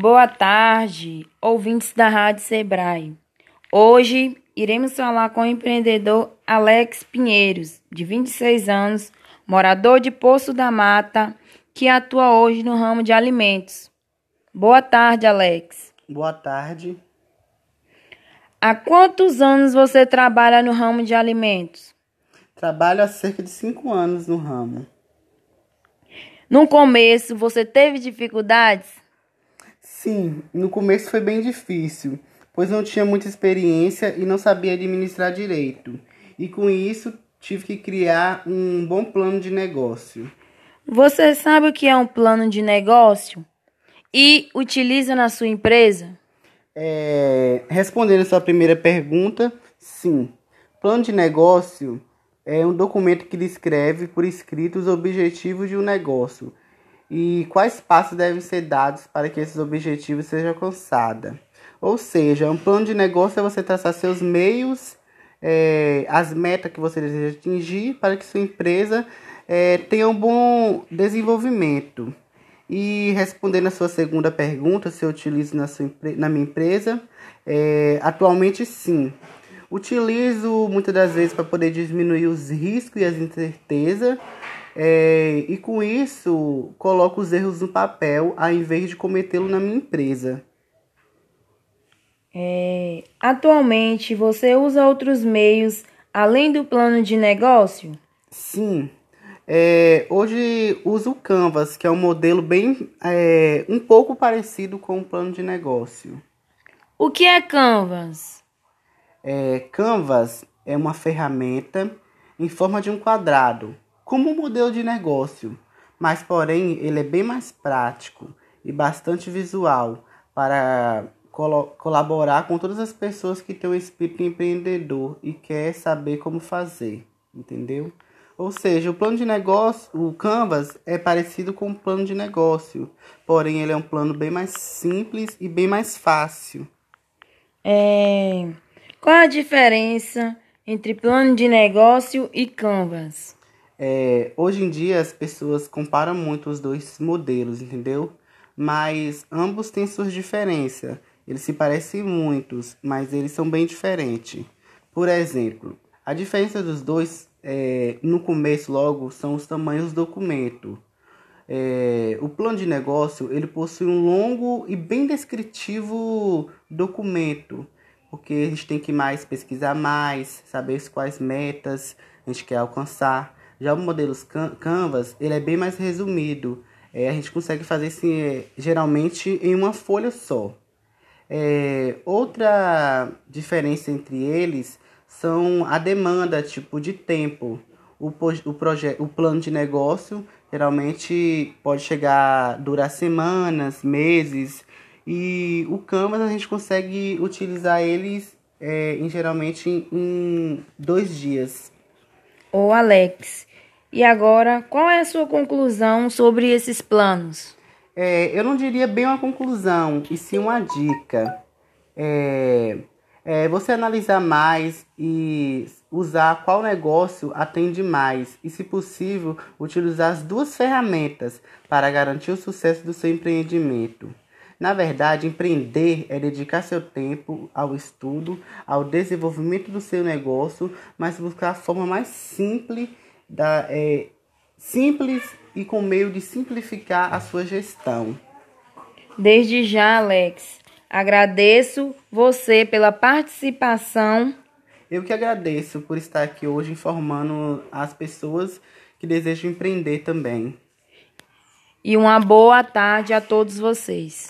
Boa tarde, ouvintes da Rádio Sebrae. Hoje iremos falar com o empreendedor Alex Pinheiros, de 26 anos, morador de Poço da Mata, que atua hoje no ramo de alimentos. Boa tarde, Alex. Boa tarde. Há quantos anos você trabalha no ramo de alimentos? Trabalho há cerca de cinco anos no ramo. No começo, você teve dificuldades? Sim, no começo foi bem difícil, pois não tinha muita experiência e não sabia administrar direito. E com isso, tive que criar um bom plano de negócio. Você sabe o que é um plano de negócio? E utiliza na sua empresa? É, respondendo a sua primeira pergunta, sim. Plano de negócio é um documento que descreve por escrito os objetivos de um negócio e quais passos devem ser dados para que esses objetivos sejam alcançados. Ou seja, um plano de negócio é você traçar seus meios, é, as metas que você deseja atingir para que sua empresa é, tenha um bom desenvolvimento. E respondendo a sua segunda pergunta, se eu utilizo na, sua, na minha empresa, é, atualmente sim. Utilizo muitas das vezes para poder diminuir os riscos e as incertezas. É, e com isso, coloco os erros no papel ao invés de cometê-lo na minha empresa. É, atualmente, você usa outros meios além do plano de negócio? Sim. É, hoje uso o Canvas, que é um modelo bem é, um pouco parecido com o plano de negócio. O que é Canvas? É, Canvas é uma ferramenta em forma de um quadrado, como um modelo de negócio, mas porém ele é bem mais prático e bastante visual para colaborar com todas as pessoas que têm o espírito empreendedor e quer saber como fazer, entendeu? Ou seja, o plano de negócio, o Canvas é parecido com o plano de negócio, porém ele é um plano bem mais simples e bem mais fácil. É qual a diferença entre plano de negócio e Canvas? É, hoje em dia as pessoas comparam muito os dois modelos, entendeu? Mas ambos têm suas diferenças. Eles se parecem muitos, mas eles são bem diferentes. Por exemplo, a diferença dos dois, é, no começo logo, são os tamanhos do documento. É, o plano de negócio ele possui um longo e bem descritivo documento porque a gente tem que mais pesquisar mais, saber quais metas a gente quer alcançar. Já o modelo Canvas, ele é bem mais resumido. É, a gente consegue fazer assim, é, geralmente em uma folha só. É, outra diferença entre eles são a demanda, tipo de tempo. O, o, o plano de negócio geralmente pode chegar durar semanas, meses, e o Canvas a gente consegue utilizar eles é, em, geralmente em dois dias. Ô Alex, e agora qual é a sua conclusão sobre esses planos? É, eu não diria bem uma conclusão, e sim uma dica. É, é, você analisar mais e usar qual negócio atende mais e, se possível, utilizar as duas ferramentas para garantir o sucesso do seu empreendimento. Na verdade, empreender é dedicar seu tempo ao estudo, ao desenvolvimento do seu negócio, mas buscar a forma mais simples, da, é, simples e com meio de simplificar a sua gestão. Desde já, Alex, agradeço você pela participação. Eu que agradeço por estar aqui hoje informando as pessoas que desejam empreender também. E uma boa tarde a todos vocês.